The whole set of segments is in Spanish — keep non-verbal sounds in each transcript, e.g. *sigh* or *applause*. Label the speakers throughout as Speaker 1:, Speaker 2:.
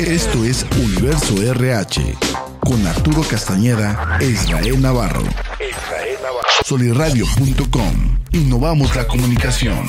Speaker 1: Esto es Universo RH con Arturo Castañeda e Israel Navarro. Soliradio.com. Innovamos la comunicación.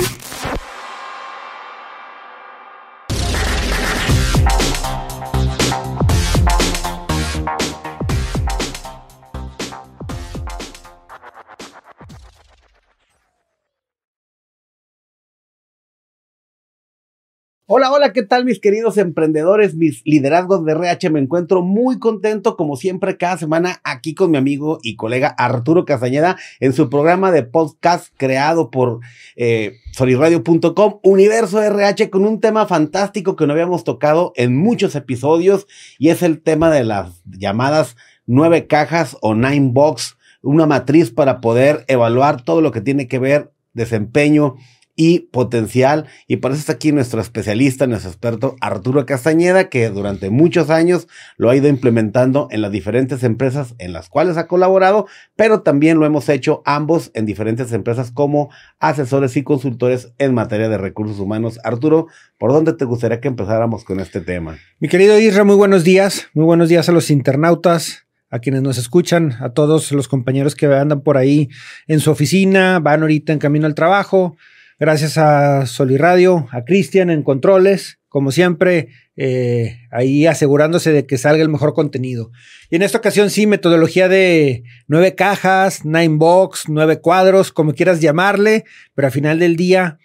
Speaker 2: Hola, hola, ¿qué tal mis queridos emprendedores, mis liderazgos de RH? Me encuentro muy contento como siempre cada semana aquí con mi amigo y colega Arturo Castañeda en su programa de podcast creado por eh, soliradio.com, Universo RH, con un tema fantástico que no habíamos tocado en muchos episodios y es el tema de las llamadas nueve cajas o nine box, una matriz para poder evaluar todo lo que tiene que ver desempeño, y potencial. Y por eso está aquí nuestro especialista, nuestro experto Arturo Castañeda, que durante muchos años lo ha ido implementando en las diferentes empresas en las cuales ha colaborado, pero también lo hemos hecho ambos en diferentes empresas como asesores y consultores en materia de recursos humanos. Arturo, ¿por dónde te gustaría que empezáramos con este tema?
Speaker 3: Mi querido Isra, muy buenos días. Muy buenos días a los internautas a quienes nos escuchan, a todos los compañeros que andan por ahí en su oficina, van ahorita en camino al trabajo, Gracias a Soliradio, a Cristian en controles, como siempre, eh, ahí asegurándose de que salga el mejor contenido. Y en esta ocasión sí, metodología de nueve cajas, nine box, nueve cuadros, como quieras llamarle, pero al final del día,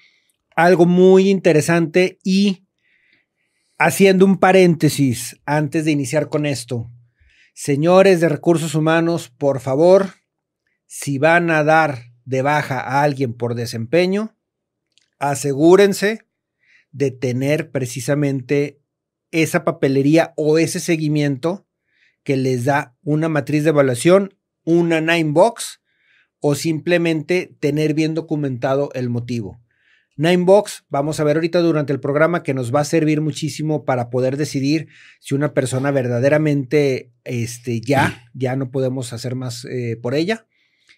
Speaker 3: algo muy interesante y haciendo un paréntesis antes de iniciar con esto. Señores de recursos humanos, por favor, si van a dar de baja a alguien por desempeño, asegúrense de tener precisamente esa papelería o ese seguimiento que les da una matriz de evaluación, una nine box o simplemente tener bien documentado el motivo. Nine box, vamos a ver ahorita durante el programa que nos va a servir muchísimo para poder decidir si una persona verdaderamente este, ya, ya no podemos hacer más eh, por ella.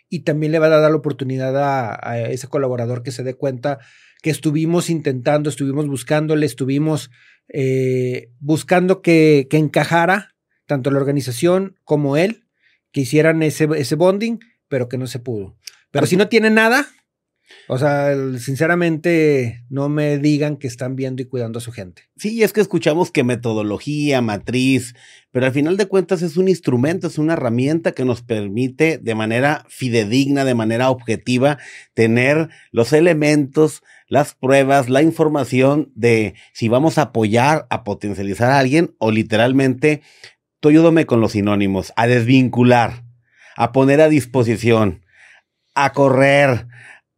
Speaker 3: Y también le va a dar la oportunidad a, a ese colaborador que se dé cuenta que estuvimos intentando, estuvimos buscándole, estuvimos eh, buscando que, que, encajara tanto la organización como él, que hicieran ese, ese bonding, pero que no se pudo. Pero si no tiene nada, o sea, sinceramente, no me digan que están viendo y cuidando a su gente.
Speaker 2: Sí, es que escuchamos que metodología, matriz, pero al final de cuentas es un instrumento, es una herramienta que nos permite de manera fidedigna, de manera objetiva, tener los elementos, las pruebas, la información de si vamos a apoyar, a potencializar a alguien o literalmente, tú ayúdame con los sinónimos, a desvincular, a poner a disposición, a correr,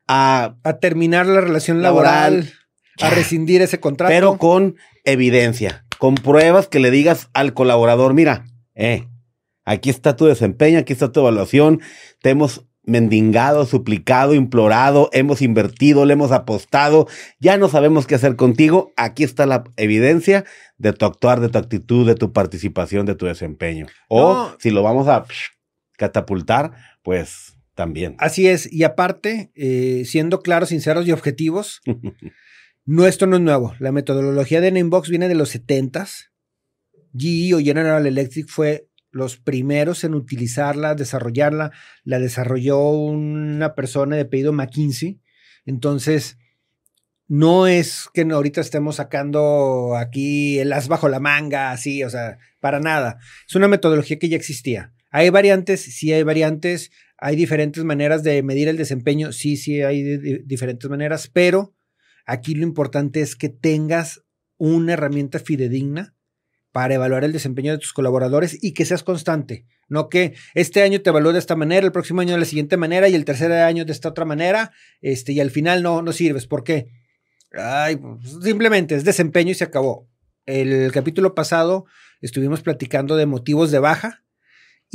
Speaker 2: a,
Speaker 3: a terminar la relación laboral, a rescindir ese contrato.
Speaker 2: Pero con evidencia, con pruebas que le digas al colaborador, mira, eh, aquí está tu desempeño, aquí está tu evaluación, te hemos mendigado, suplicado, implorado, hemos invertido, le hemos apostado, ya no sabemos qué hacer contigo, aquí está la evidencia de tu actuar, de tu actitud, de tu participación, de tu desempeño. O si lo vamos a catapultar, pues también.
Speaker 3: Así es, y aparte, eh, siendo claros, sinceros y objetivos, *laughs* no, esto no es nuevo. La metodología de Namebox viene de los 70s. GE o General Electric fue los primeros en utilizarla, desarrollarla, la desarrolló una persona de pedido McKinsey. Entonces, no es que ahorita estemos sacando aquí el as bajo la manga, así, o sea, para nada. Es una metodología que ya existía. Hay variantes, sí hay variantes, hay diferentes maneras de medir el desempeño, sí, sí hay diferentes maneras, pero aquí lo importante es que tengas una herramienta fidedigna para evaluar el desempeño de tus colaboradores y que seas constante. No que este año te evalúe de esta manera, el próximo año de la siguiente manera y el tercer año de esta otra manera, este, y al final no, no sirves. ¿Por qué? Ay, pues, simplemente es desempeño y se acabó. El capítulo pasado estuvimos platicando de motivos de baja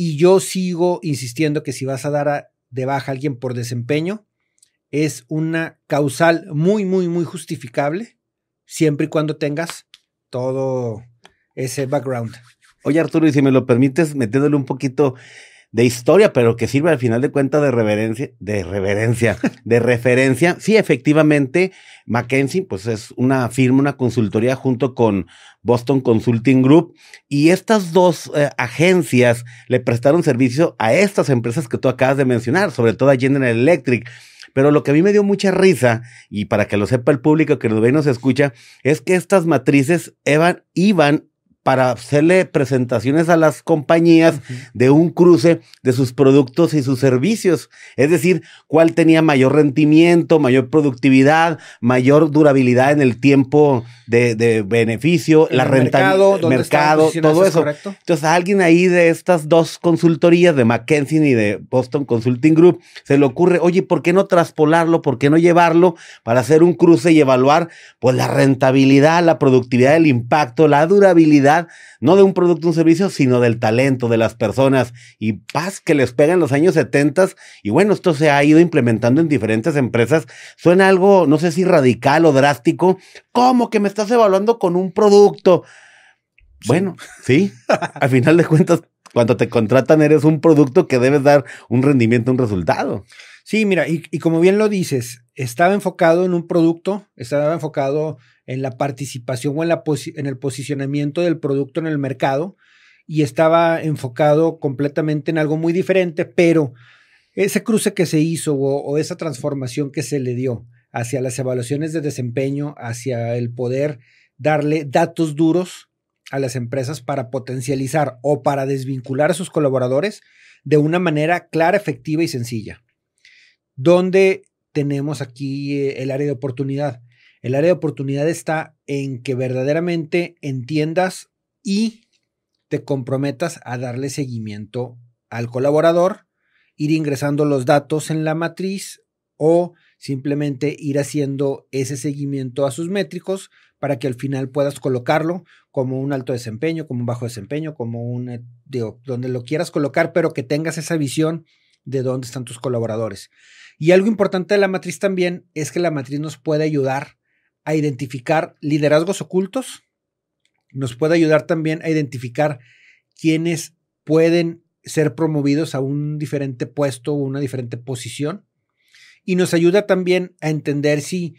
Speaker 3: y yo sigo insistiendo que si vas a dar de baja a alguien por desempeño, es una causal muy, muy, muy justificable, siempre y cuando tengas todo ese background.
Speaker 2: Oye, Arturo, y si me lo permites, metiéndole un poquito de historia, pero que sirve al final de cuentas de reverencia, de reverencia, de *laughs* referencia. Sí, efectivamente, McKinsey, pues es una firma, una consultoría junto con Boston Consulting Group, y estas dos eh, agencias le prestaron servicio a estas empresas que tú acabas de mencionar, sobre todo a General Electric. Pero lo que a mí me dio mucha risa, y para que lo sepa el público que nos ve y nos escucha, es que estas matrices iban, iban para hacerle presentaciones a las compañías de un cruce de sus productos y sus servicios. Es decir, cuál tenía mayor rendimiento, mayor productividad, mayor durabilidad en el tiempo de, beneficio, la rentabilidad, mercado, todo eso. Entonces, alguien ahí de estas dos consultorías, de McKinsey y de Boston Consulting Group, se le ocurre, oye, ¿por qué no traspolarlo? ¿Por qué no llevarlo para hacer un cruce y evaluar pues la rentabilidad, la productividad, el impacto, la durabilidad? No de un producto o un servicio, sino del talento de las personas y paz que les pega en los años 70 y bueno, esto se ha ido implementando en diferentes empresas. Suena algo, no sé si radical o drástico, ¿cómo que me estás evaluando con un producto? Bueno, sí, al final de cuentas, cuando te contratan eres un producto que debes dar un rendimiento, un resultado.
Speaker 3: Sí, mira, y, y como bien lo dices, estaba enfocado en un producto, estaba enfocado en la participación o en, la en el posicionamiento del producto en el mercado y estaba enfocado completamente en algo muy diferente, pero ese cruce que se hizo o, esa transformación que se le dio hacia las evaluaciones de desempeño, hacia el poder darle datos duros a las empresas para potencializar o para desvincular a sus colaboradores de una manera clara, efectiva y sencilla. Donde tenemos aquí eh, el área de oportunidad. El área de oportunidad está en que verdaderamente entiendas y te comprometas a darle seguimiento al colaborador, ir ingresando los datos en la matriz o simplemente ir haciendo ese seguimiento a sus métricos para que al final puedas colocarlo como un alto desempeño, como un bajo desempeño, como un, eh, donde lo quieras colocar, pero que tengas esa visión de dónde están tus colaboradores. Y algo importante de la matriz también es que la matriz nos puede ayudar a identificar liderazgos ocultos, nos puede ayudar también a identificar quiénes pueden ser promovidos a un diferente puesto o una diferente posición. Y nos ayuda también a entender si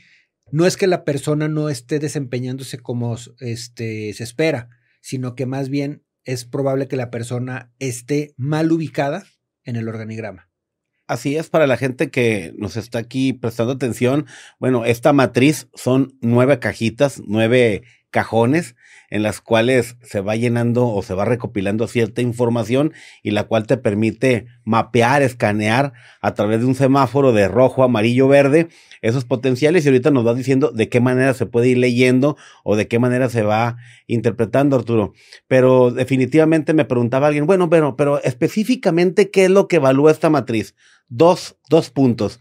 Speaker 3: no es que la persona no esté desempeñándose como este, se espera, sino que más bien es probable que la persona esté mal ubicada en el organigrama.
Speaker 2: Así es, para la gente que nos está aquí prestando atención, bueno, esta matriz son nueve cajitas, nueve cajones en las cuales se va llenando o se va recopilando cierta información y la cual te permite mapear, escanear a través de un semáforo de rojo, amarillo, verde esos potenciales y ahorita nos va diciendo de qué manera se puede ir leyendo o de qué manera se va interpretando, Arturo. Pero definitivamente me preguntaba alguien, bueno, pero, pero específicamente, ¿qué es lo que evalúa esta matriz? Dos, dos puntos.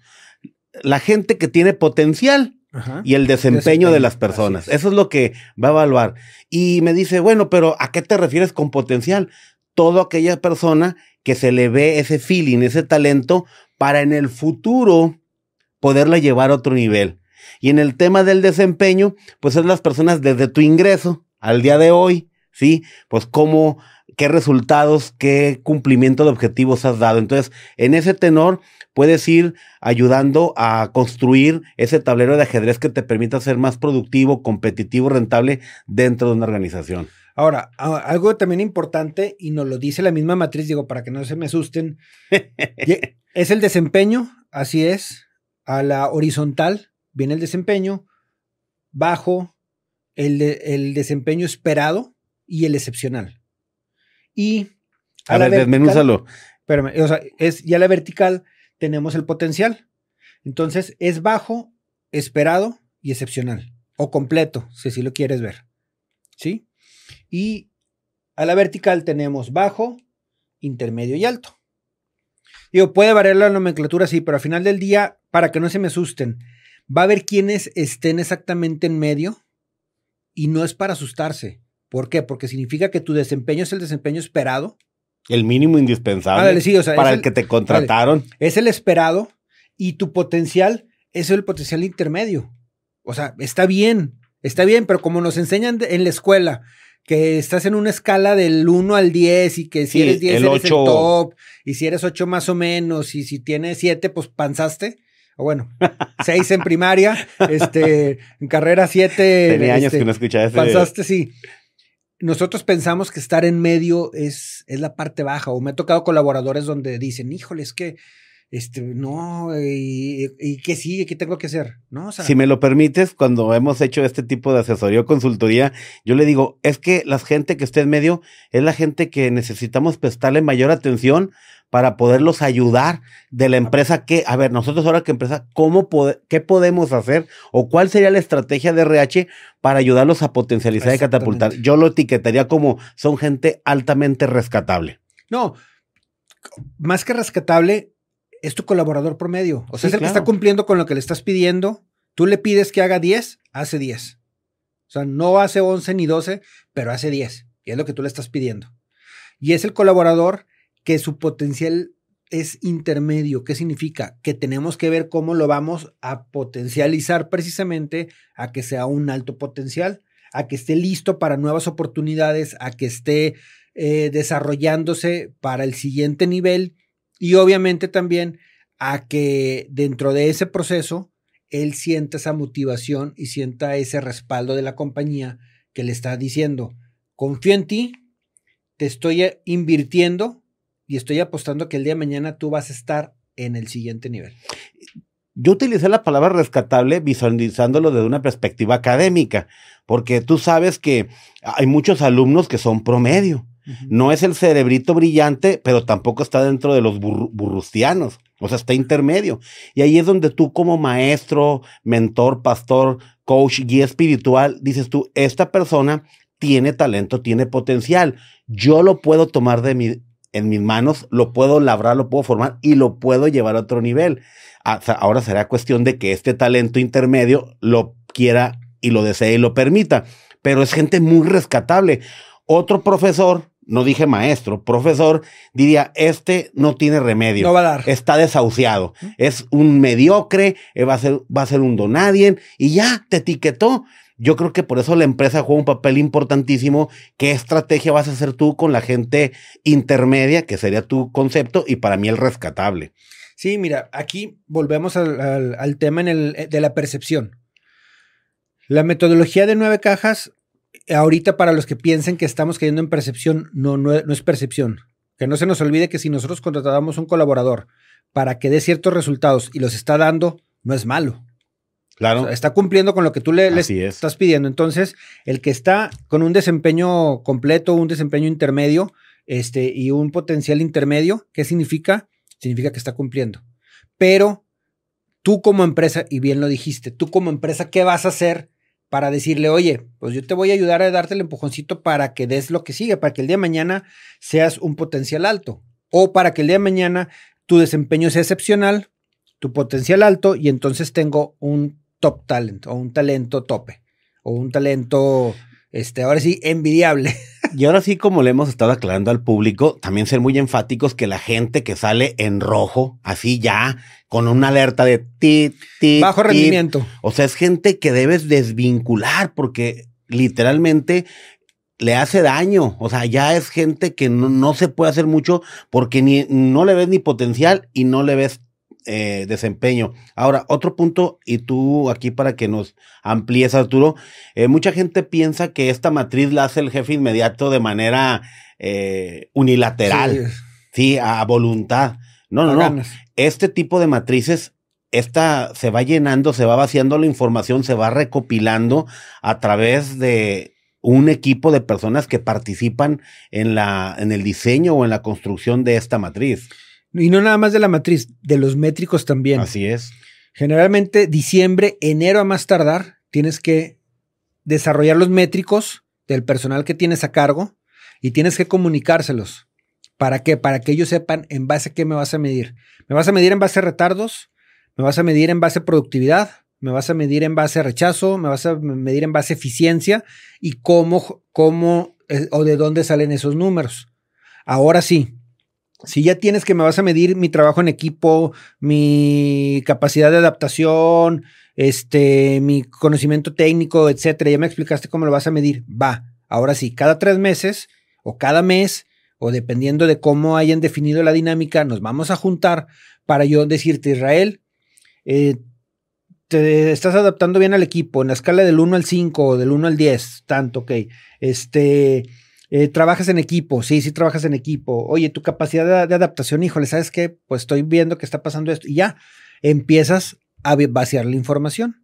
Speaker 2: La gente que tiene potencial, y el desempeño, de las personas. Eso es lo que va a evaluar. Y me dice, bueno, pero ¿a qué te refieres con potencial? Todo aquella persona que se le ve ese feeling, ese talento para en el futuro poderla llevar a otro nivel. Y en el tema del desempeño, pues es las personas desde tu ingreso al día de hoy, ¿sí? Pues cómo, qué resultados, qué cumplimiento de objetivos has dado. Entonces, en ese tenor, puedes ir ayudando a construir ese tablero de ajedrez que te permita ser más productivo, competitivo, rentable dentro de una organización.
Speaker 3: Ahora, algo también importante, y nos lo dice la misma matriz, digo, para que no se me asusten, *laughs* es el desempeño, así es. A la horizontal viene el desempeño, bajo el, el desempeño esperado y el excepcional. Y
Speaker 2: a, ver, desmenúzalo.
Speaker 3: Espérame, o sea, es ya la vertical tenemos el potencial. Entonces es bajo, esperado y excepcional. O completo, si así lo quieres ver. ¿Sí? Y a la vertical tenemos bajo, intermedio y alto. Digo, puede variar la nomenclatura, sí, pero al final del día, para que no se me asusten, va a haber quienes estén exactamente en medio y no es para asustarse. ¿Por qué? Porque significa que tu desempeño es el desempeño esperado
Speaker 2: el mínimo indispensable para el, que te contrataron.
Speaker 3: es el esperado y tu potencial es el potencial intermedio. O sea, está bien, está bien, pero como nos enseñan en la escuela que estás en una escala del 1 al 10 y que si
Speaker 2: Sí,
Speaker 3: eres 10
Speaker 2: el
Speaker 3: eres el
Speaker 2: 8.
Speaker 3: top y si eres 8 más o menos y si tienes 7 pues panzaste. O bueno, *laughs* 6 en primaria, este, en carrera 7.
Speaker 2: Tenía años que no escuchaba ese.
Speaker 3: Panzaste, sí. Nosotros pensamos que estar en medio es, es la parte baja. O me ha tocado colaboradores donde dicen, híjole, es que, este, no, y, y que sí, ¿qué tengo que hacer? No, o sea,
Speaker 2: Si me lo permites, cuando hemos hecho este tipo de asesoría o consultoría, yo le digo, es que la gente que esté en medio es la gente que necesitamos prestarle mayor atención para poderlos ayudar de la empresa que, a ver, nosotros ahora que empresa, ¿cómo pode- qué podemos hacer o cuál sería la estrategia de RH para ayudarlos a potencializar y catapultar? Yo lo etiquetaría como son gente altamente rescatable.
Speaker 3: No, más que rescatable, es tu colaborador promedio. O sea,
Speaker 2: Sí,
Speaker 3: es el que está cumpliendo con lo que le estás pidiendo. Tú le pides que haga 10, hace 10. O sea, no hace 11 ni 12, pero hace 10. Y es lo que tú le estás pidiendo. Y es el colaborador que su potencial es intermedio. ¿Qué significa? Que tenemos que ver cómo lo vamos a potencializar precisamente a que sea un alto potencial, a que esté listo para nuevas oportunidades, a que esté eh, desarrollándose para el siguiente nivel y obviamente también a que dentro de ese proceso él sienta esa motivación y sienta ese respaldo de la compañía que le está diciendo, confío en ti, te estoy eh, invirtiendo y estoy apostando que el día de mañana tú vas a estar en el siguiente nivel.
Speaker 2: Yo utilicé la palabra rescatable visualizándolo desde una perspectiva académica, porque tú sabes que hay muchos alumnos que son promedio. No es el cerebrito brillante, pero tampoco está dentro de los burru- burrustianos. O sea, está intermedio. Y ahí es donde tú como maestro, mentor, pastor, coach, guía espiritual, dices tú, esta persona tiene talento, tiene potencial. Yo lo puedo tomar de mi, en mis manos, lo puedo labrar, lo puedo formar y lo puedo llevar a otro nivel. Ah, Ahora será cuestión de que este talento intermedio lo quiera y lo desee y lo permita. Pero es gente muy rescatable. Otro profesor, no dije maestro, profesor, diría, este no tiene remedio.
Speaker 3: No va a dar.
Speaker 2: Está desahuciado. Es un mediocre, eh, va a ser, va a ser un donadien y ya te etiquetó. Yo creo que por eso la empresa juega un papel importantísimo. ¿Qué estrategia vas a hacer tú con la gente intermedia, que sería tu concepto, y para mí el rescatable?
Speaker 3: Sí, mira, aquí volvemos al, tema de la percepción. La metodología de nueve cajas, ahorita para los que piensen que estamos cayendo en percepción, no, no, no es percepción. Que no se nos olvide que si nosotros contratamos un colaborador para que dé ciertos resultados y los está dando, no es malo.
Speaker 2: Claro.
Speaker 3: O sea, está cumpliendo con lo que tú le, le
Speaker 2: Así es.
Speaker 3: estás pidiendo. Entonces, el que está con un desempeño completo, un desempeño intermedio, este, y un potencial intermedio, ¿qué significa? Significa que está cumpliendo. Pero tú como empresa, y bien lo dijiste, tú como empresa, ¿qué vas a hacer para decirle, oye, pues yo te voy a ayudar a darte el empujoncito para que des lo que sigue, para que el día de mañana seas un potencial alto? O para que el día de mañana tu desempeño sea excepcional, tu potencial alto, y entonces tengo un top talent, o un talento tope, o un talento, este, ahora sí, envidiable. *laughs*
Speaker 2: Y ahora sí, como le hemos estado aclarando al público, también ser muy enfáticos que la gente que sale en rojo, así ya, con una alerta de ti, ti,
Speaker 3: Bajo rendimiento.
Speaker 2: O sea, es gente que debes desvincular porque literalmente le hace daño. O sea, ya es gente que no, no se puede hacer mucho porque ni, no le ves ni potencial y no le ves eh, desempeño. Ahora, otro punto, y tú aquí para que nos amplíes, Arturo, eh, mucha gente piensa que esta matriz la hace el jefe inmediato de manera eh, unilateral,
Speaker 3: Sí,
Speaker 2: sí, a, voluntad. No, no, no este tipo de matrices, esta se va llenando, se va vaciando la información, se va recopilando a través de un equipo de personas que participan en la, en el diseño o en la construcción de esta matriz.
Speaker 3: Y no nada más de la matriz, de los métricos también.
Speaker 2: Así es.
Speaker 3: Generalmente diciembre, enero a más tardar, tienes que desarrollar los métricos del personal que tienes a cargo y tienes que comunicárselos. ¿Para qué? Para que ellos sepan en base a qué me vas a medir. ¿Me vas a medir en base a retardos? ¿Me vas a medir en base a productividad? ¿Me vas a medir en base a rechazo? ¿Me vas a medir en base a eficiencia? ¿Y cómo, cómo eh, o de dónde salen esos números? Ahora sí, si ya tienes que me vas a medir mi trabajo en equipo, mi capacidad de adaptación, este, mi conocimiento técnico, etcétera, ya me explicaste cómo lo vas a medir. Va. Ahora sí, cada tres meses o cada mes, o dependiendo de cómo hayan definido la dinámica, nos vamos a juntar para yo decirte, Israel, eh, te estás adaptando bien al equipo, en la escala del 1 al 5 o del 1 al 10, tanto, ok. Este, eh, trabajas en equipo, sí, sí trabajas en equipo. Oye, tu capacidad de, de, adaptación, híjole, ¿sabes qué? Pues estoy viendo que está pasando esto y ya empiezas a vaciar la información.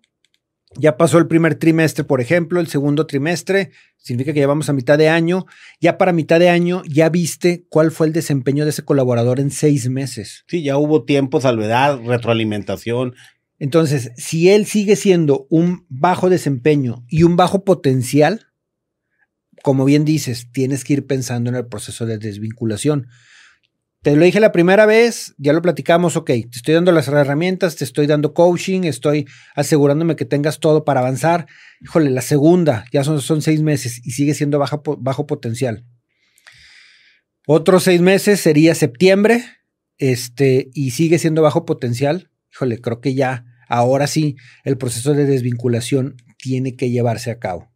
Speaker 3: Ya pasó el primer trimestre, por ejemplo, el segundo trimestre, significa que ya vamos a mitad de año. Ya para mitad de año ya viste cuál fue el desempeño de ese colaborador en seis meses.
Speaker 2: Sí, ya hubo tiempo, salvedad, retroalimentación.
Speaker 3: Entonces, si él sigue siendo un bajo desempeño y un bajo potencial, como bien dices, tienes que ir pensando en el proceso de desvinculación. Te lo dije la primera vez, ya lo platicamos, ok, te estoy dando las herramientas, te estoy dando coaching, estoy asegurándome que tengas todo para avanzar. Híjole, la segunda, ya son, seis meses y sigue siendo bajo, bajo potencial. Otros seis meses sería septiembre, este, y sigue siendo bajo potencial. Híjole, creo que ya, ahora sí, el proceso de desvinculación tiene que llevarse a cabo.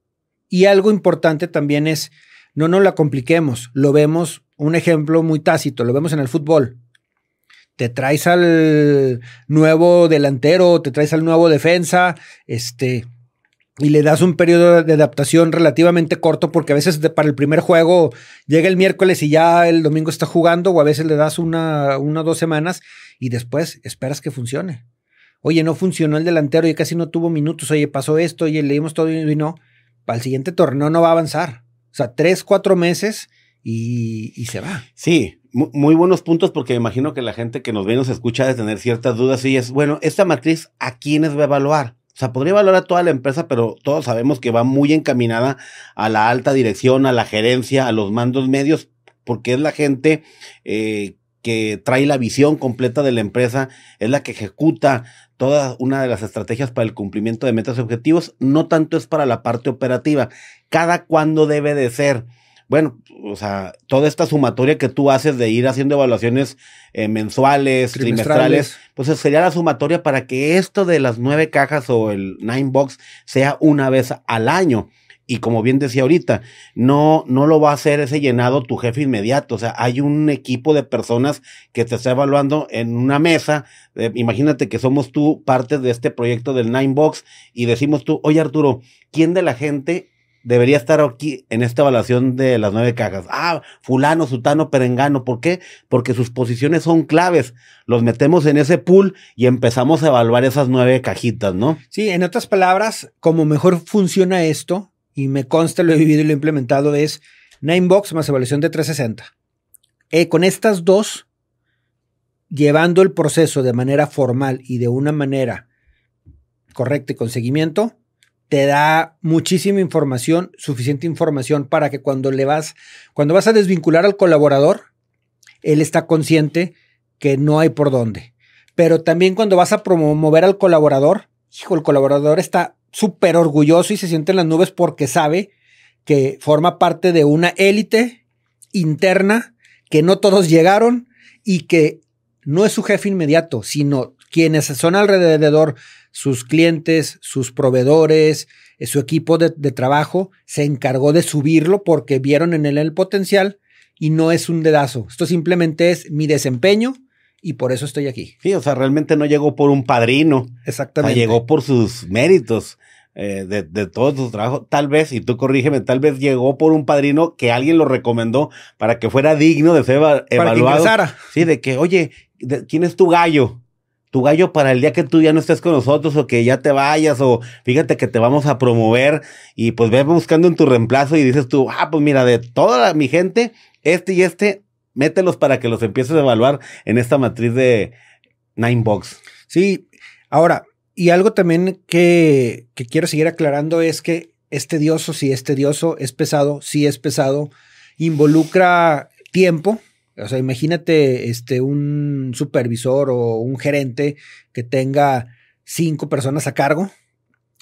Speaker 3: Y algo importante también es, no nos la compliquemos, lo vemos un ejemplo muy tácito, lo vemos en el fútbol. Te traes al nuevo delantero, te traes al nuevo defensa, este, y le das un periodo de adaptación relativamente corto, porque a veces para el primer juego llega el miércoles y ya el domingo está jugando, o a veces le das una, una o dos semanas y después esperas que funcione. Oye, no funcionó el delantero y casi no tuvo minutos, oye, pasó esto, oye, leímos todo y no. Para el siguiente torneo no va a avanzar. O sea, tres, cuatro meses y, se va.
Speaker 2: Sí, muy buenos puntos porque imagino que la gente que nos ve y nos escucha de tener ciertas dudas y es, bueno, esta matriz, ¿a quiénes va a evaluar? O sea, podría evaluar a toda la empresa, pero todos sabemos que va muy encaminada a la alta dirección, a la gerencia, a los mandos medios, porque es la gente eh, que trae la visión completa de la empresa, es la que ejecuta toda una de las estrategias para el cumplimiento de metas y objetivos, no tanto es para la parte operativa. Cada cuándo debe de ser bueno, o sea, toda esta sumatoria que tú haces de ir haciendo evaluaciones eh, mensuales, trimestrales, pues sería la sumatoria para que esto de las nueve cajas o el nine box sea una vez al año. Y como bien decía ahorita, no, no lo va a hacer ese llenado tu jefe inmediato. O sea, hay un equipo de personas que te está evaluando en una mesa. Eh, imagínate que somos tú parte de este proyecto del Nine Box y decimos tú, oye Arturo, ¿quién de la gente debería estar aquí en esta evaluación de las nueve cajas. Ah, fulano, sutano, perengano. ¿Por qué? Porque sus posiciones son claves. Los metemos en ese pool y empezamos a evaluar esas nueve cajitas, ¿no?
Speaker 3: Sí, en otras palabras, como mejor funciona esto, y me consta, lo he vivido y lo he implementado, es Ninebox más evaluación de 360. Eh, con estas dos, llevando el proceso de manera formal y de una manera correcta y con seguimiento, te da muchísima información, suficiente información para que cuando le vas, cuando vas a desvincular al colaborador, él está consciente que no hay por dónde. Pero también cuando vas a promover al colaborador, hijo, el colaborador está súper orgulloso y se siente en las nubes porque sabe que forma parte de una élite interna, que no todos llegaron y que no es su jefe inmediato, sino quienes son alrededor sus clientes, sus proveedores, su equipo de, trabajo se encargó de subirlo porque vieron en él el potencial y no es un dedazo. Esto simplemente es mi desempeño y por eso estoy aquí.
Speaker 2: Sí, o sea, realmente no llegó por un padrino.
Speaker 3: Exactamente.
Speaker 2: llegó por sus méritos. Eh, de, todo su trabajo, tal vez, y tú corrígeme, tal vez llegó por un padrino que alguien lo recomendó para que fuera digno de ser evaluado.
Speaker 3: Para
Speaker 2: sí, de que, oye, ¿quién es tu gallo? tu gallo para el día que tú ya no estés con nosotros o que ya te vayas o fíjate que te vamos a promover y pues ve buscando en tu reemplazo y dices tú, ah, pues mira, de toda mi gente, este y este, mételos para que los empieces a evaluar en esta matriz de Nine Box.
Speaker 3: Sí, ahora, y algo también que, quiero seguir aclarando es que es tedioso, sí es tedioso, es pesado, sí es pesado, involucra tiempo, o sea, imagínate este, un supervisor o un gerente que tenga cinco personas a cargo.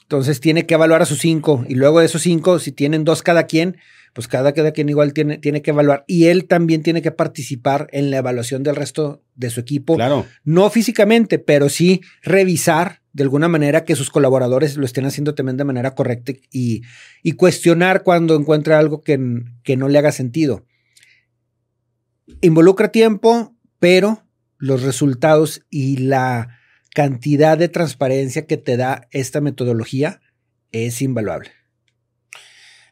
Speaker 3: Entonces tiene que evaluar a sus cinco y luego de esos cinco, si tienen dos cada quien, pues cada, cada quien igual tiene, tiene que evaluar. Y él también tiene que participar en la evaluación del resto de su equipo.
Speaker 2: Claro.
Speaker 3: No físicamente, pero sí revisar de alguna manera que sus colaboradores lo estén haciendo también de manera correcta y, y cuestionar cuando encuentra algo que, que no le haga sentido. Involucra tiempo, pero los resultados y la cantidad de transparencia que te da esta metodología es invaluable.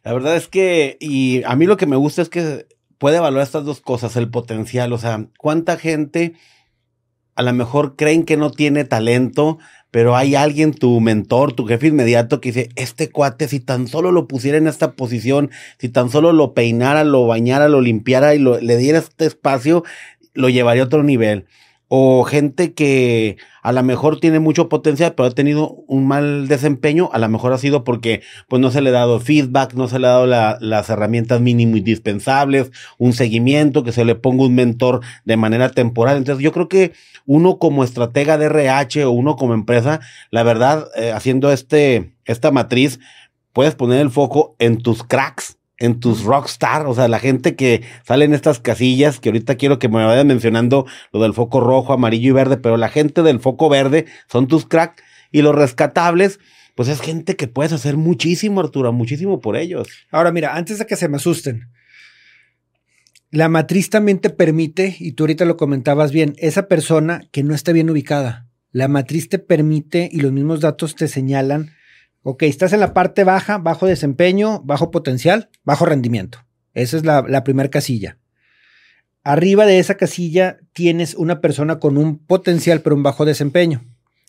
Speaker 2: La verdad es que, y a mí lo que me gusta es que puede evaluar estas dos cosas, el potencial, o sea, cuánta gente a lo mejor creen que no tiene talento, pero hay alguien, tu mentor, tu jefe inmediato, que dice, este cuate, si tan solo lo pusiera en esta posición, si tan solo lo peinara, lo bañara, lo limpiara y le diera este espacio, lo llevaría a otro nivel o gente que a lo mejor tiene mucho potencial, pero ha tenido un mal desempeño, a lo mejor ha sido porque pues no se le ha dado feedback, no se le ha dado las herramientas mínimo indispensables, un seguimiento, que se le ponga un mentor de manera temporal. Entonces yo creo que uno como estratega de RH o uno como empresa, la verdad, eh, haciendo este, esta matriz, puedes poner el foco en tus cracks, en tus rockstar, o sea, la gente que sale en estas casillas, que ahorita quiero que me vayan mencionando lo del foco rojo, amarillo y verde, pero la gente del foco verde son tus cracks y los rescatables, pues es gente que puedes hacer muchísimo, Arturo, muchísimo por ellos.
Speaker 3: Ahora, mira, antes de que se me asusten, la matriz también te permite, y tú ahorita lo comentabas bien, esa persona que no está bien ubicada. La matriz te permite y los mismos datos te señalan Ok, estás en la parte baja, bajo desempeño, bajo potencial, bajo rendimiento. Esa es la, primera casilla. Arriba de esa casilla tienes una persona con un potencial pero un bajo desempeño.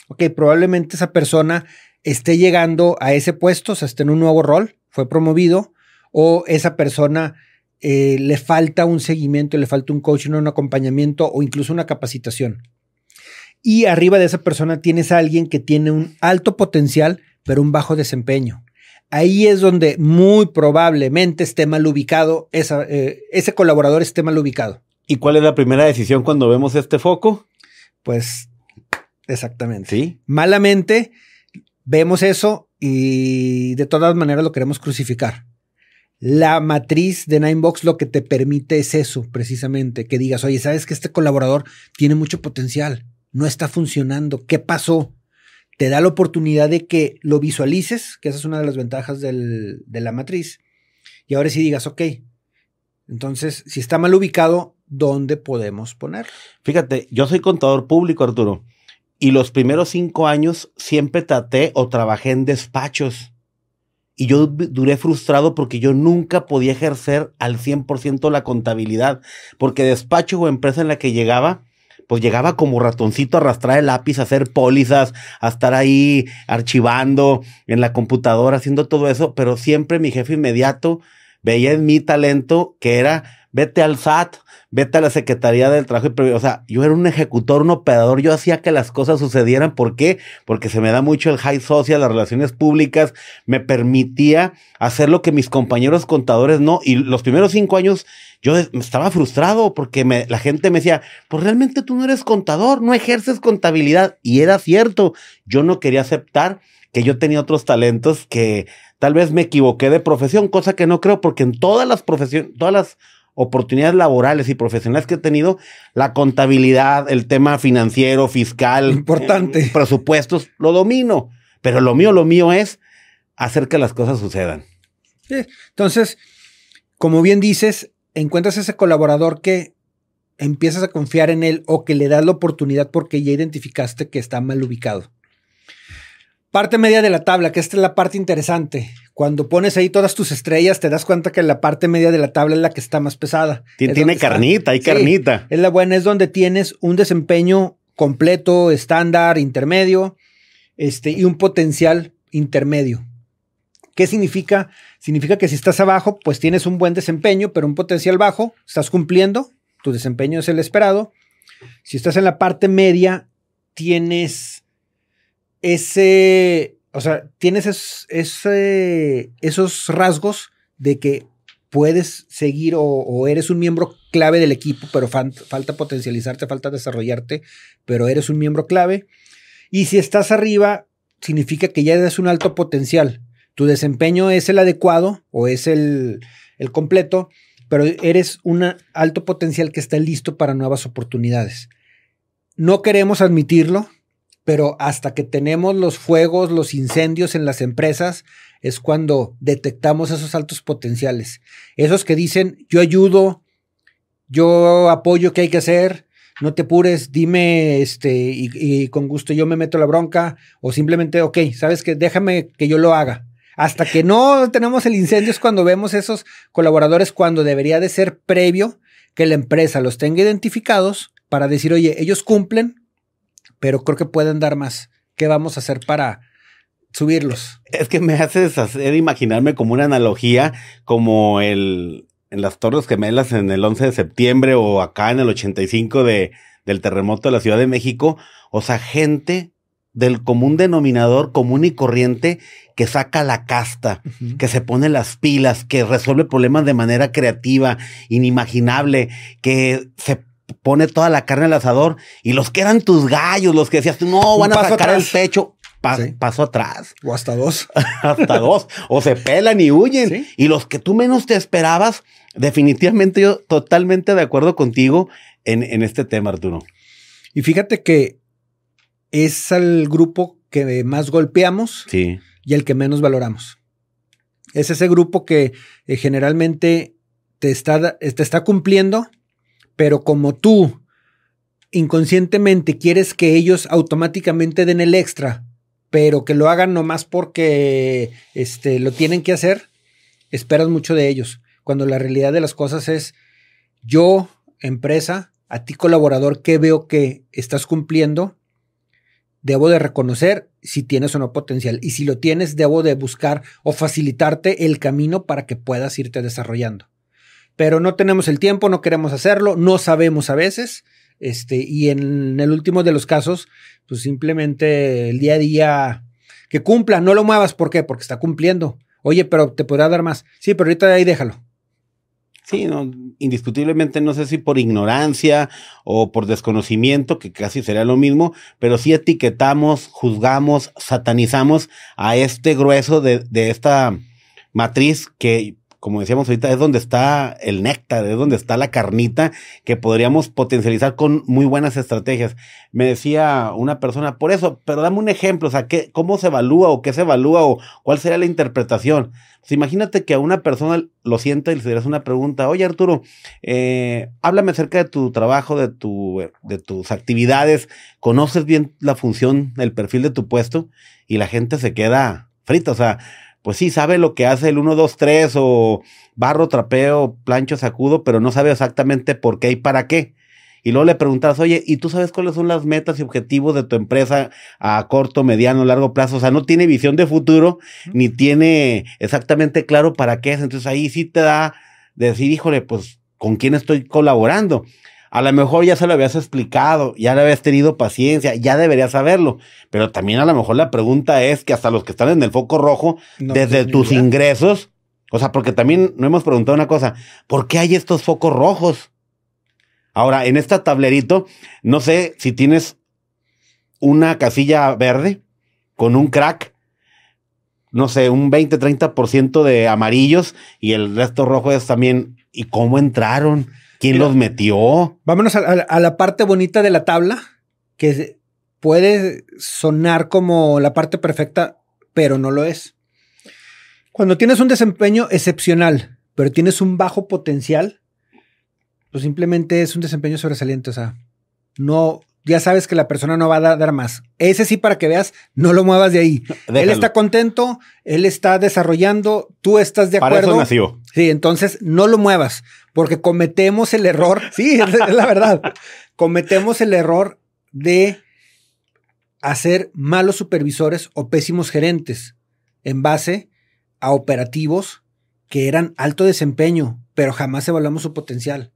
Speaker 3: Ok, probablemente esa persona esté llegando a ese puesto, o sea, esté en un nuevo rol, fue promovido, o esa persona eh, le falta un seguimiento, le falta un coaching, un acompañamiento o incluso una capacitación. Y arriba de esa persona tienes a alguien que tiene un alto potencial, pero un bajo desempeño. Ahí es donde muy probablemente esté mal ubicado, eh, ese colaborador esté mal ubicado.
Speaker 2: ¿Y cuál es la primera decisión cuando vemos este foco?
Speaker 3: Pues exactamente. Sí. Malamente vemos eso y de todas maneras lo queremos crucificar. La matriz de Ninebox lo que te permite es eso, precisamente, que digas, oye, sabes que este colaborador tiene mucho potencial, no está funcionando, ¿qué pasó? Te da la oportunidad de que lo visualices, que esa es una de las ventajas de la matriz. Y ahora sí digas, ok, entonces, si está mal ubicado, ¿dónde podemos poner?
Speaker 2: Fíjate, yo soy contador público, Arturo, y los primeros cinco años siempre traté o trabajé en despachos. Y yo duré frustrado porque yo nunca podía ejercer al 100% la contabilidad, porque despacho o empresa en la que llegaba, pues llegaba como ratoncito a arrastrar el lápiz, a hacer pólizas, a estar ahí archivando en la computadora, haciendo todo eso, pero siempre mi jefe inmediato veía en mi talento que era vete al SAT, vete a la Secretaría del Trabajo y O sea, yo era un ejecutor, un operador, yo hacía que las cosas sucedieran. ¿Por qué? Porque se me da mucho el high social, las relaciones públicas, me permitía hacer lo que mis compañeros contadores no. Y los primeros cinco años yo estaba frustrado porque la gente me decía, pues realmente tú no eres contador, no ejerces contabilidad. Y era cierto, yo no quería aceptar que yo tenía otros talentos que tal vez me equivoqué de profesión, cosa que no creo porque en todas las profesiones, todas las oportunidades laborales y profesionales que he tenido, la contabilidad, el tema financiero, fiscal,
Speaker 3: importante,
Speaker 2: eh, presupuestos, lo domino. Pero lo mío, lo mío es hacer que las cosas sucedan.
Speaker 3: Entonces, como bien dices, encuentras ese colaborador que empiezas a confiar en él o que le das la oportunidad porque ya identificaste que está mal ubicado. Parte media de la tabla, que esta es la parte interesante. Cuando pones ahí todas tus estrellas, te das cuenta que la parte media de la tabla es la que está más pesada.
Speaker 2: Tiene, carnita, hay carnita.
Speaker 3: Es la buena, es donde tienes un desempeño completo, estándar, intermedio, este, y un potencial intermedio. ¿Qué significa? Significa que si estás abajo, pues tienes un buen desempeño, pero un potencial bajo, estás cumpliendo, tu desempeño es el esperado. Si estás en la parte media, tienes ese, o sea, tienes ese, esos rasgos de que puedes seguir o, eres un miembro clave del equipo, pero falta potencializarte, falta desarrollarte, pero eres un miembro clave. Y si estás arriba, significa que ya eres un alto potencial. Tu desempeño es el adecuado o es el, el completo, pero eres un alto potencial que está listo para nuevas oportunidades. No queremos admitirlo, pero hasta que tenemos los fuegos, los incendios en las empresas, es cuando detectamos esos altos potenciales. Esos que dicen, yo ayudo, yo apoyo qué hay que hacer, no te apures, dime, este, y, con gusto yo me meto la bronca, o simplemente, ok, sabes que déjame que yo lo haga. Hasta que no tenemos el incendio es cuando vemos esos colaboradores, cuando debería de ser previo que la empresa los tenga identificados para decir, oye, ellos cumplen, pero creo que pueden dar más. ¿Qué vamos a hacer para subirlos?
Speaker 2: Es que me haces hacer imaginarme como una analogía, como el en las Torres Gemelas en el 11 de septiembre o acá en el 85 de, del terremoto de la Ciudad de México. O sea, gente del común denominador común y corriente que saca la casta, que se pone las pilas, que resuelve problemas de manera creativa, inimaginable, que se pone toda la carne al asador y los que eran tus gallos, los que decías, no, van a sacar el pecho. Paso atrás.
Speaker 3: O hasta dos. *laughs*
Speaker 2: hasta dos. O se pelan y huyen. Y los que tú menos te esperabas, definitivamente yo totalmente de acuerdo contigo en, en este tema, Arturo.
Speaker 3: Y fíjate que es el grupo que más golpeamos y el que menos valoramos. Es ese grupo que eh, generalmente te está, te está cumpliendo, pero como tú inconscientemente quieres que ellos automáticamente den el extra pero que lo hagan nomás porque este, lo tienen que hacer, esperas mucho de ellos. Cuando la realidad de las cosas es, yo, empresa, a ti colaborador, que veo que estás cumpliendo, debo de reconocer si tienes o no potencial. Y si lo tienes, debo de buscar o facilitarte el camino para que puedas irte desarrollando. Pero no tenemos el tiempo, no queremos hacerlo, no sabemos a veces. Este, y en el último de los casos, pues simplemente el día a día que cumpla, no lo muevas, ¿por qué? Porque está cumpliendo. Oye, pero te podrá dar más. Sí, pero ahorita ahí déjalo.
Speaker 2: Sí, no, indiscutiblemente no sé si por ignorancia o por desconocimiento, que casi sería lo mismo, pero sí etiquetamos, juzgamos, satanizamos a este grueso de, de esta matriz que como decíamos ahorita, es donde está el néctar, es donde está la carnita que podríamos potencializar con muy buenas estrategias. Me decía una persona, por eso, pero dame un ejemplo, o sea, ¿qué, ¿cómo se evalúa o qué se evalúa o cuál sería la interpretación? Pues imagínate que a una persona lo sienta y le hace una pregunta, oye Arturo, eh, háblame acerca de tu trabajo, de, tu, de tus actividades, ¿conoces bien la función, el perfil de tu puesto? Y la gente se queda frita, o sea, pues sí, sabe lo que hace el 1, 2, 3 o barro, trapeo, plancho, sacudo, pero no sabe exactamente por qué y para qué. Y luego le preguntas, oye, ¿y tú sabes cuáles son las metas y objetivos de tu empresa a corto, mediano, largo plazo? O sea, no tiene visión de futuro, ni tiene exactamente claro para qué es. Entonces ahí sí te da de decir, híjole, pues, ¿con quién estoy colaborando? A lo mejor ya se lo habías explicado, ya le habías tenido paciencia, ya deberías saberlo. Pero también a lo mejor la pregunta es que hasta los que están en el foco rojo, desde tus ingresos, o sea, porque también no hemos preguntado una cosa, ¿por qué hay estos focos rojos? Ahora, en este tablerito, no sé si tienes una casilla verde con un crack, no sé, un 20, 30% de amarillos y el resto rojo es también, ¿y cómo entraron? ¿Quién los metió?
Speaker 3: Vámonos a, la parte bonita de la tabla, que puede sonar como la parte perfecta, pero no lo es. Cuando tienes un desempeño excepcional, pero tienes un bajo potencial, pues simplemente es un desempeño sobresaliente. O sea, no, ya sabes que la persona no va a dar más. Ese sí, para que veas, no lo muevas de ahí. *laughs* Él está contento, él está desarrollando, tú estás de acuerdo.
Speaker 2: Para eso nació.
Speaker 3: Sí, entonces no lo muevas, porque cometemos el error, *laughs* sí, es la verdad, cometemos el error de hacer malos supervisores o pésimos gerentes en base a operativos que eran alto desempeño, pero jamás evaluamos su potencial.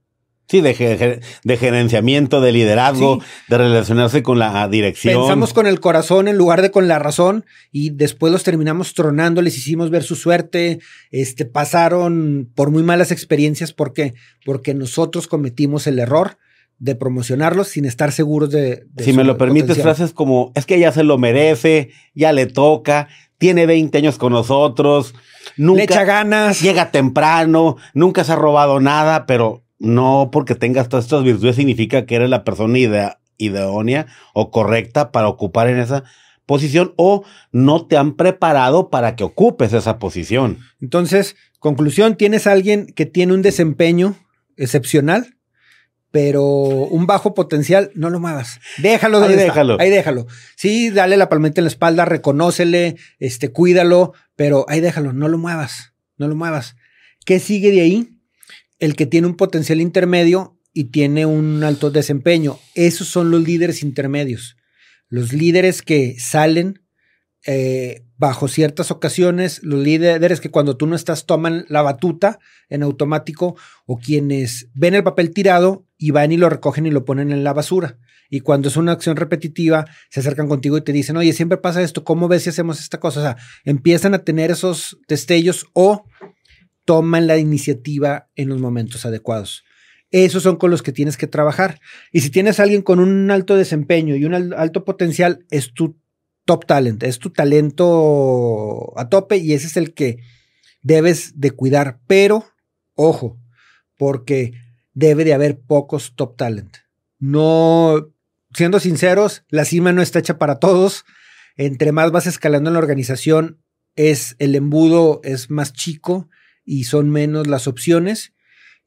Speaker 2: Sí, de, de gerenciamiento, de liderazgo, de relacionarse con la dirección.
Speaker 3: Pensamos con el corazón en lugar de con la razón y después los terminamos tronando, les hicimos ver su suerte, este, pasaron por muy malas experiencias. ¿Por qué? Porque nosotros cometimos el error de promocionarlos sin estar seguros de...
Speaker 2: si me lo permites, frases como, es que ya se lo merece, ya le toca, tiene 20 años con nosotros, nunca...
Speaker 3: Le echa ganas.
Speaker 2: Llega temprano, nunca se ha robado nada, pero no porque tengas todas estas virtudes significa que eres la persona idónea o correcta para ocupar en esa posición o no te han preparado para que ocupes esa posición.
Speaker 3: Entonces, conclusión, tienes a alguien que tiene un desempeño excepcional, pero un bajo potencial, no lo muevas. Déjalo
Speaker 2: Ahí
Speaker 3: donde está.
Speaker 2: déjalo.
Speaker 3: Ahí déjalo. Sí, dale la palmita en la espalda, reconócele, este, cuídalo, pero ahí déjalo, no lo muevas, no lo muevas. ¿Qué sigue de ahí? El que tiene un potencial intermedio y tiene un alto desempeño. Esos son los líderes intermedios. Los líderes que salen eh, bajo ciertas ocasiones, los líderes que cuando tú no estás toman la batuta en automático o quienes ven el papel tirado y van y lo recogen y lo ponen en la basura. Y cuando es una acción repetitiva, se acercan contigo y te dicen, oye, siempre pasa esto, ¿cómo ves si hacemos esta cosa? O sea, empiezan a tener esos destellos o toman la iniciativa en los momentos adecuados. Esos son con los que tienes que trabajar. Y si tienes a alguien con un alto desempeño y un al- alto potencial, es tu top talent, es tu talento a tope y ese es el que debes de cuidar. Pero, ojo, porque debe de haber pocos top talent. No, siendo sinceros, la cima no está hecha para todos. Entre más vas escalando en la organización, es el embudo es más chico y son menos las opciones.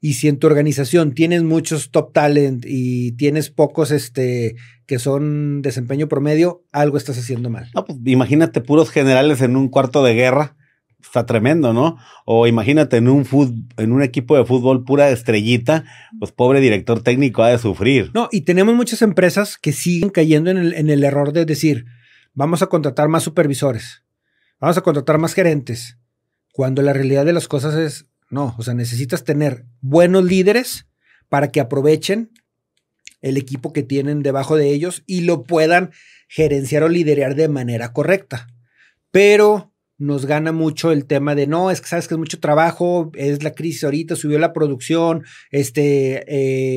Speaker 3: Y si en tu organización tienes muchos top talent y tienes pocos este, que son desempeño promedio, algo estás haciendo mal.
Speaker 2: No, pues imagínate puros generales en un cuarto de guerra. Está tremendo, ¿no? O imagínate en un fut- en un equipo de fútbol pura estrellita, pues pobre director técnico ha de sufrir.
Speaker 3: No, y tenemos muchas empresas que siguen cayendo en el, en el error de decir, vamos a contratar más supervisores, vamos a contratar más gerentes, cuando la realidad de las cosas es, no, o sea, necesitas tener buenos líderes para que aprovechen el equipo que tienen debajo de ellos y lo puedan gerenciar o liderar de manera correcta. Pero nos gana mucho el tema de no, es que sabes que es mucho trabajo, es la crisis ahorita, subió la producción, este,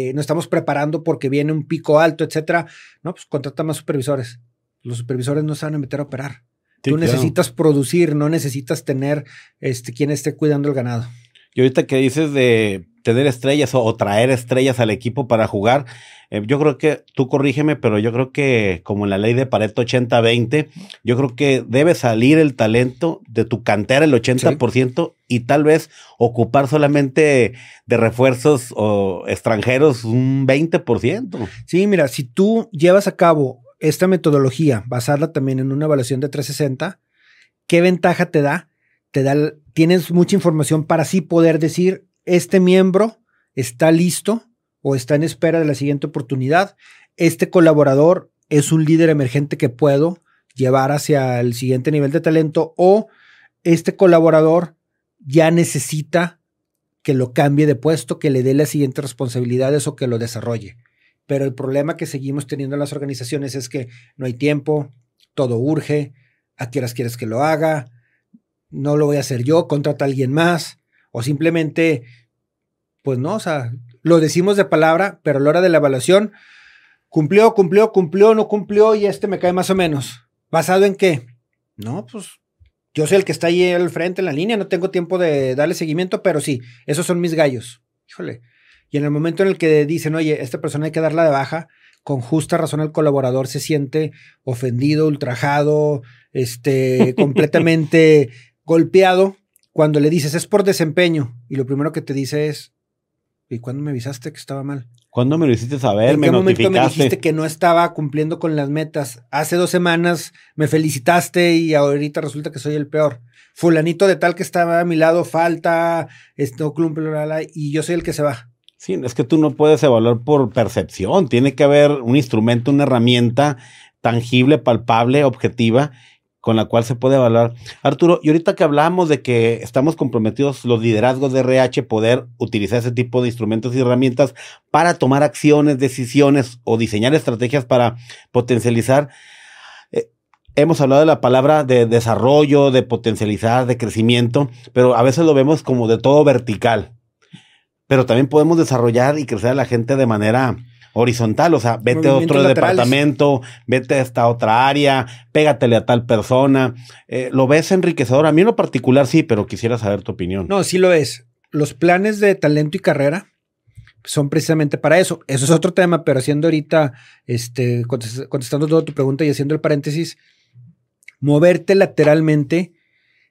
Speaker 3: eh, nos estamos preparando porque viene un pico alto, etcétera. No, pues contrata más supervisores. Los supervisores no se van a meter a operar.
Speaker 2: Sí,
Speaker 3: Tú
Speaker 2: claro.
Speaker 3: necesitas producir, no necesitas tener este, quien esté cuidando el ganado.
Speaker 2: Y ahorita que dices de tener estrellas o, o traer estrellas al equipo para jugar, eh, yo creo que, tú corrígeme, pero yo creo que como en la ley de Pareto 80-20, yo creo que debe salir el talento de tu cantera el 80% y tal vez ocupar solamente de refuerzos o extranjeros un 20%.
Speaker 3: Sí, mira, si tú llevas a cabo esta metodología basada también en una evaluación de 360, ¿qué ventaja te da? Te da, tienes mucha información para así poder decir, este miembro está listo o está en espera de la siguiente oportunidad. Este colaborador es un líder emergente que puedo llevar hacia el siguiente nivel de talento o este colaborador ya necesita que lo cambie de puesto, que le dé las siguientes responsabilidades o que lo desarrolle. Pero el problema que seguimos teniendo en las organizaciones es que no hay tiempo, todo urge, a qué horas quieres que lo haga, no lo voy a hacer yo, contrata a alguien más, o simplemente, pues no, o sea, lo decimos de palabra, pero a la hora de la evaluación, cumplió, cumplió, cumplió, no cumplió y este me cae más o menos. ¿Basado en qué? No, pues yo soy el que está ahí al frente en la línea, no tengo tiempo de darle seguimiento, pero sí, esos son mis gallos. Híjole. Y en el momento en el que dicen, oye, esta persona hay que darla de baja, con justa razón el colaborador se siente ofendido, ultrajado, este, *laughs* completamente golpeado cuando le dices es por desempeño y lo primero que te dice es ¿y cuándo me avisaste que estaba mal?
Speaker 2: ¿Cuándo me lo hiciste saber?
Speaker 3: ¿En
Speaker 2: me
Speaker 3: qué momento me dijiste que no estaba cumpliendo con las metas? Hace dos semanas me felicitaste y ahorita resulta que soy el peor. Fulanito de tal que estaba a mi lado falta, esto y yo soy el que se va.
Speaker 2: Sí, es que tú no puedes evaluar por percepción. Tiene que haber un instrumento, una herramienta tangible, palpable, objetiva, con la cual se puede evaluar. Arturo, y ahorita que hablamos de que estamos comprometidos los liderazgos de RH, poder utilizar ese tipo de instrumentos y herramientas para tomar acciones, decisiones o diseñar estrategias para potencializar. eh, Hemos hablado de la palabra de desarrollo, de potencializar, de crecimiento, pero a veces lo vemos como de todo vertical pero también podemos desarrollar y crecer a la gente de manera horizontal, o sea, vete a otro
Speaker 3: laterales.
Speaker 2: departamento, vete a esta otra área, pégatele a tal persona. Eh, ¿Lo ves enriquecedor? A mí en lo particular sí, pero quisiera saber tu opinión.
Speaker 3: No, sí lo es. Los planes de talento y carrera son precisamente para eso. Eso es otro tema, pero haciendo ahorita, este, contestando toda tu pregunta y haciendo el paréntesis, moverte lateralmente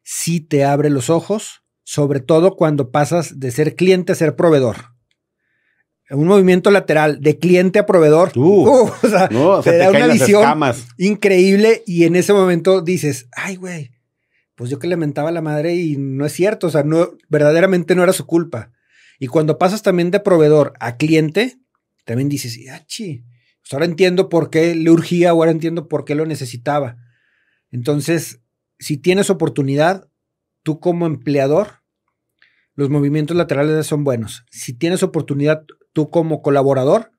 Speaker 3: sí te abre los ojos, sobre todo cuando pasas de ser cliente a ser proveedor un movimiento lateral de cliente a proveedor, uh, *laughs* o sea, te, da una visión increíble y en ese momento dices, ay, güey, pues yo que le mentaba a la madre y no es cierto, o sea, no, verdaderamente no era su culpa. Y cuando pasas también de proveedor a cliente, también dices, ah, chi, pues ahora entiendo por qué le urgía, ahora entiendo por qué lo necesitaba. Entonces, si tienes oportunidad, tú como empleador, los movimientos laterales son buenos. Si tienes oportunidad, tú como colaborador,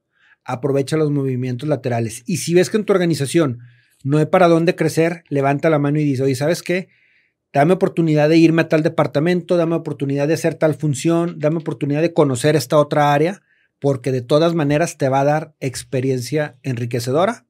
Speaker 3: aprovecha los movimientos laterales. Y si ves que en tu organización no hay para dónde crecer, levanta la mano y dice, oye, ¿sabes qué? Dame oportunidad de irme a tal departamento, dame oportunidad de hacer tal función, dame oportunidad de conocer esta otra área, porque de todas maneras te va a dar experiencia enriquecedora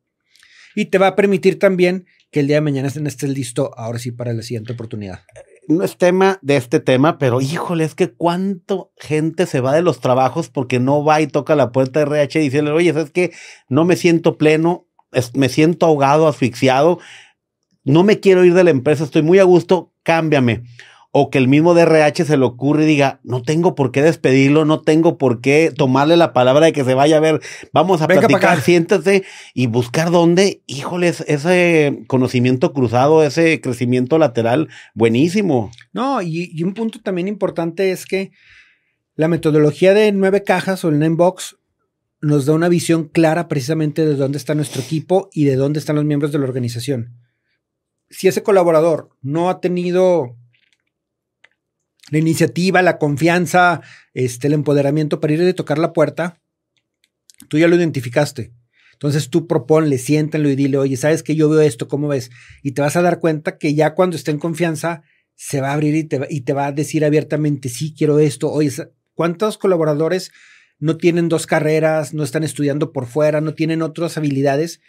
Speaker 3: y te va a permitir también que el día de mañana estés listo ahora sí para la siguiente oportunidad
Speaker 2: no es tema de este tema, pero híjole, es que cuánto gente se va de los trabajos porque no va y toca la puerta de RH dice, oye, ¿sabes qué? No me siento pleno, me siento ahogado, asfixiado, no me quiero ir de la empresa, estoy muy a gusto, cámbiame o que el mismo DRH se le ocurre y diga, no tengo por qué despedirlo, no tengo por qué tomarle la palabra de que se vaya a ver, vamos a platicar, siéntese y buscar dónde, híjoles, ese conocimiento cruzado, ese crecimiento lateral, buenísimo.
Speaker 3: No, y, y un punto también importante es que la metodología de nueve cajas o el nine box nos da una visión clara precisamente de dónde está nuestro equipo y de dónde están los miembros de la organización. Si ese colaborador no ha tenido la iniciativa, la confianza, este, el empoderamiento para ir a tocar la puerta, tú ya lo identificaste. Entonces tú proponle, siéntanlo y dile, oye, ¿sabes que yo veo esto? ¿Cómo ves? Y te vas a dar cuenta que ya cuando esté en confianza, se va a abrir y te, y te va a decir abiertamente, sí, quiero esto. Oye, ¿cuántos colaboradores no tienen dos carreras, no están estudiando por fuera, no tienen otras habilidades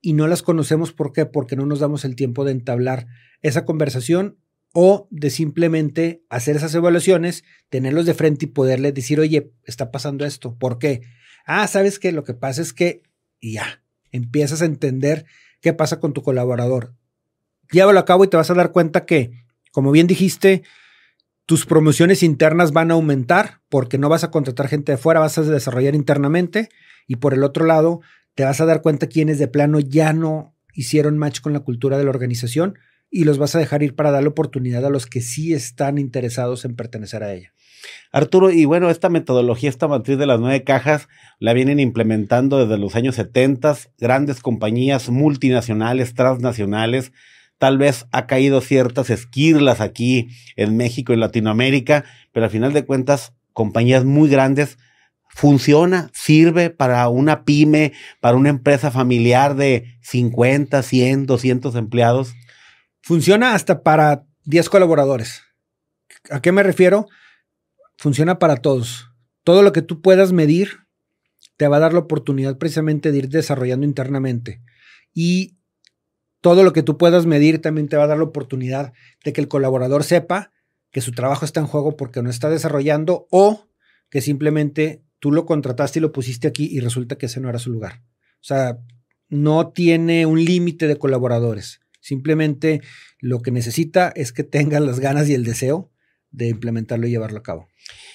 Speaker 3: y no las conocemos? ¿Por qué? Porque no nos damos el tiempo de entablar esa conversación o de simplemente hacer esas evaluaciones, tenerlos de frente y poderle decir, oye, está pasando esto, ¿por qué? Ah, sabes que lo que pasa es que, y ya, empiezas a entender qué pasa con tu colaborador. Llévalo a cabo y te vas a dar cuenta que, como bien dijiste, tus promociones internas van a aumentar porque no vas a contratar gente de fuera, vas a desarrollar internamente y por el otro lado, te vas a dar cuenta quienes de plano ya no hicieron match con la cultura de la organización y los vas a dejar ir para darle oportunidad a los que sí están interesados en pertenecer a ella.
Speaker 2: Arturo, y bueno, esta metodología, esta matriz de las nueve cajas, la vienen implementando desde los años 70, grandes compañías multinacionales, transnacionales, tal vez ha caído ciertas esquirlas aquí en México y Latinoamérica, pero al final de cuentas, compañías muy grandes, funciona, sirve para una pyme, para una empresa familiar de 50, 100, 200 empleados.
Speaker 3: Funciona hasta para 10 colaboradores. ¿A qué me refiero? Funciona para todos. Todo lo que tú puedas medir te va a dar la oportunidad precisamente de ir desarrollando internamente. Y todo lo que tú puedas medir también te va a dar la oportunidad de que el colaborador sepa que su trabajo está en juego porque no está desarrollando o que simplemente tú lo contrataste y lo pusiste aquí y resulta que ese no era su lugar. O sea, no tiene un límite de colaboradores. Simplemente lo que necesita es que tengan las ganas y el deseo de implementarlo y llevarlo a cabo.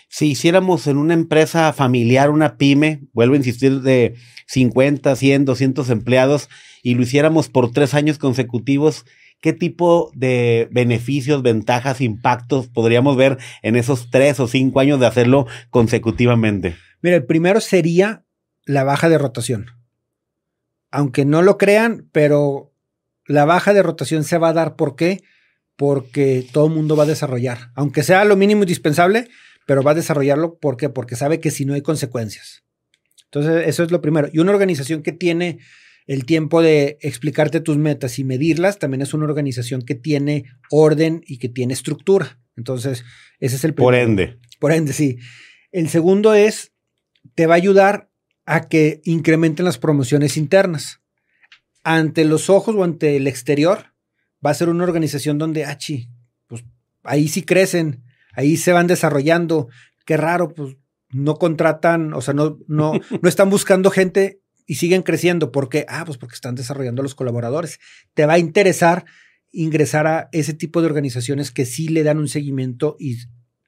Speaker 2: Si hiciéramos en una empresa familiar, una pyme, vuelvo a insistir, de 50, 100, 200 empleados y lo hiciéramos por tres años consecutivos, ¿qué tipo de beneficios, ventajas, impactos podríamos ver en esos tres o cinco años de hacerlo consecutivamente?
Speaker 3: Mira, el primero sería la baja de rotación. Aunque no lo crean, pero la baja de rotación se va a dar. ¿Por qué? Porque todo el mundo va a desarrollar, aunque sea lo mínimo indispensable, pero va a desarrollarlo. ¿Por qué? Porque sabe que si no hay consecuencias. Entonces, eso es lo primero. Y una organización que tiene el tiempo de explicarte tus metas y medirlas, también es una organización que tiene orden y que tiene estructura. Entonces, ese es el
Speaker 2: primero. Por ende.
Speaker 3: Por ende, sí. El segundo es, te va a ayudar a que incrementen las promociones internas ante los ojos o ante el exterior, va a ser una organización donde, ah, pues ahí sí crecen, ahí se van desarrollando. Qué raro, pues no contratan, o sea, no, no, *laughs* no están buscando gente y siguen creciendo. ¿Por qué? Ah, pues porque están desarrollando los colaboradores. Te va a interesar ingresar a ese tipo de organizaciones que sí le dan un seguimiento y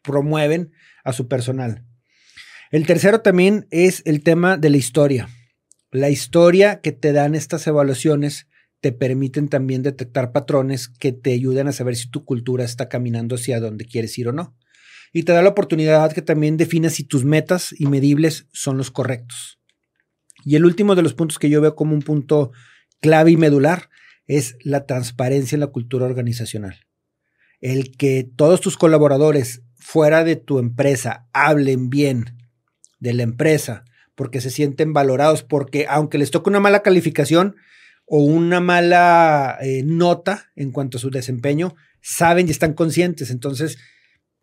Speaker 3: promueven a su personal. El tercero también es el tema de la historia. La historia que te dan estas evaluaciones te permiten también detectar patrones que te ayudan a saber si tu cultura está caminando hacia donde quieres ir o no. Y te da la oportunidad que también defines si tus metas y medibles son los correctos. Y el último de los puntos que yo veo como un punto clave y medular es la transparencia en la cultura organizacional. El que todos tus colaboradores fuera de tu empresa hablen bien de la empresa, porque se sienten valorados, porque aunque les toque una mala calificación o una mala eh, nota en cuanto a su desempeño, saben y están conscientes. Entonces,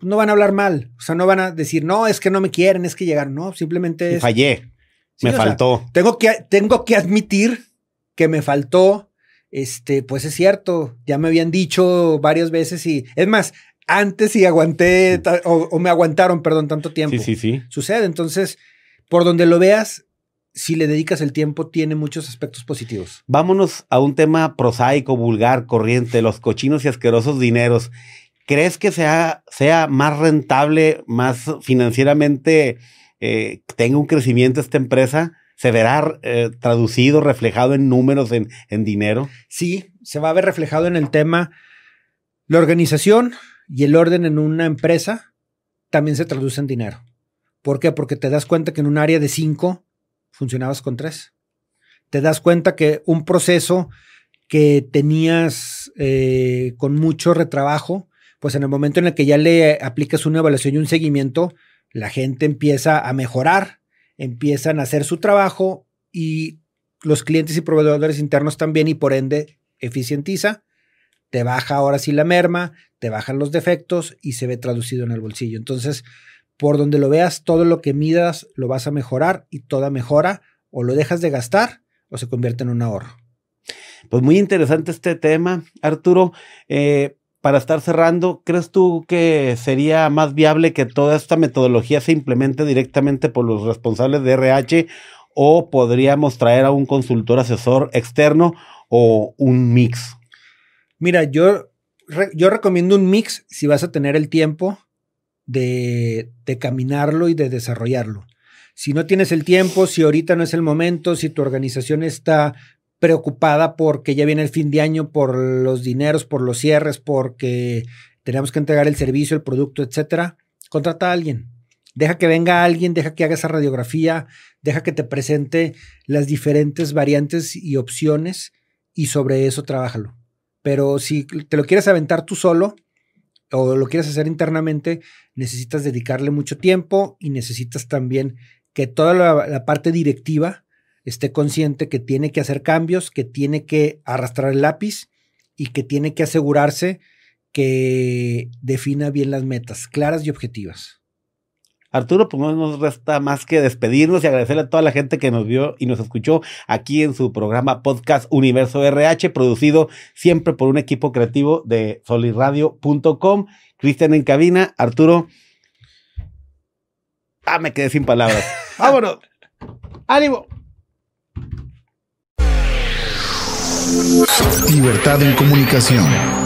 Speaker 3: no van a hablar mal. O sea, no van a decir, no, es que no me quieren, es que llegaron. No, simplemente es.
Speaker 2: Fallé. me faltó.
Speaker 3: tengo, que, tengo que admitir que me faltó. Este, pues es cierto, ya me habían dicho varias veces y es más, antes y aguanté o, o, me aguantaron, perdón, tanto tiempo.
Speaker 2: Sí, sí, sí.
Speaker 3: Sucede. Entonces, por donde lo veas, si le dedicas el tiempo, tiene muchos aspectos positivos.
Speaker 2: Vámonos a un tema prosaico, vulgar, corriente, los cochinos y asquerosos dineros. ¿Crees que sea, sea más rentable, más financieramente, eh, tenga un crecimiento esta empresa? ¿Se verá eh, traducido, reflejado en números, en, en dinero?
Speaker 3: Sí, se va a ver reflejado en el tema. La organización y el orden en una empresa también se traduce en dinero. ¿Por qué? Porque te das cuenta que en un área de cinco funcionabas con tres. Te das cuenta que un proceso que tenías eh, con mucho retrabajo, pues en el momento en el que ya le aplicas una evaluación y un seguimiento, la gente empieza a mejorar, empiezan a hacer su trabajo y los clientes y proveedores internos también y por ende eficientiza, te baja ahora sí la merma, te bajan los defectos y se ve traducido en el bolsillo. Entonces, por donde lo veas, todo lo que midas lo vas a mejorar y toda mejora o lo dejas de gastar o se convierte en un ahorro.
Speaker 2: Pues muy interesante este tema, Arturo. Eh, para estar cerrando, ¿crees tú que sería más viable que toda esta metodología se implemente directamente por los responsables de RH o podríamos traer a un consultor asesor externo o un mix?
Speaker 3: Mira, yo, yo recomiendo un mix si vas a tener el tiempo de, caminarlo y de desarrollarlo. Si no tienes el tiempo, si ahorita no es el momento, si tu organización está preocupada porque ya viene el fin de año, por los dineros, por los cierres, porque tenemos que entregar el servicio, el producto, etcétera, contrata a alguien. Deja que venga alguien, deja que haga esa radiografía, deja que te presente las diferentes variantes y opciones y sobre eso trabájalo. Pero si te lo quieres aventar tú solo, o lo quieres hacer internamente, necesitas dedicarle mucho tiempo y necesitas también que toda la, parte directiva esté consciente que tiene que hacer cambios, que tiene que arrastrar el lápiz y que tiene que asegurarse que defina bien las metas claras y objetivas.
Speaker 2: Arturo, pues no nos resta más que despedirnos y agradecerle a toda la gente que nos vio y nos escuchó aquí en su programa podcast Universo RH, producido siempre por un equipo creativo de solirradio.com. Cristian en cabina, Arturo. Ah, me quedé sin palabras. *laughs* Vámonos. ¡Ánimo!
Speaker 1: Libertad en comunicación.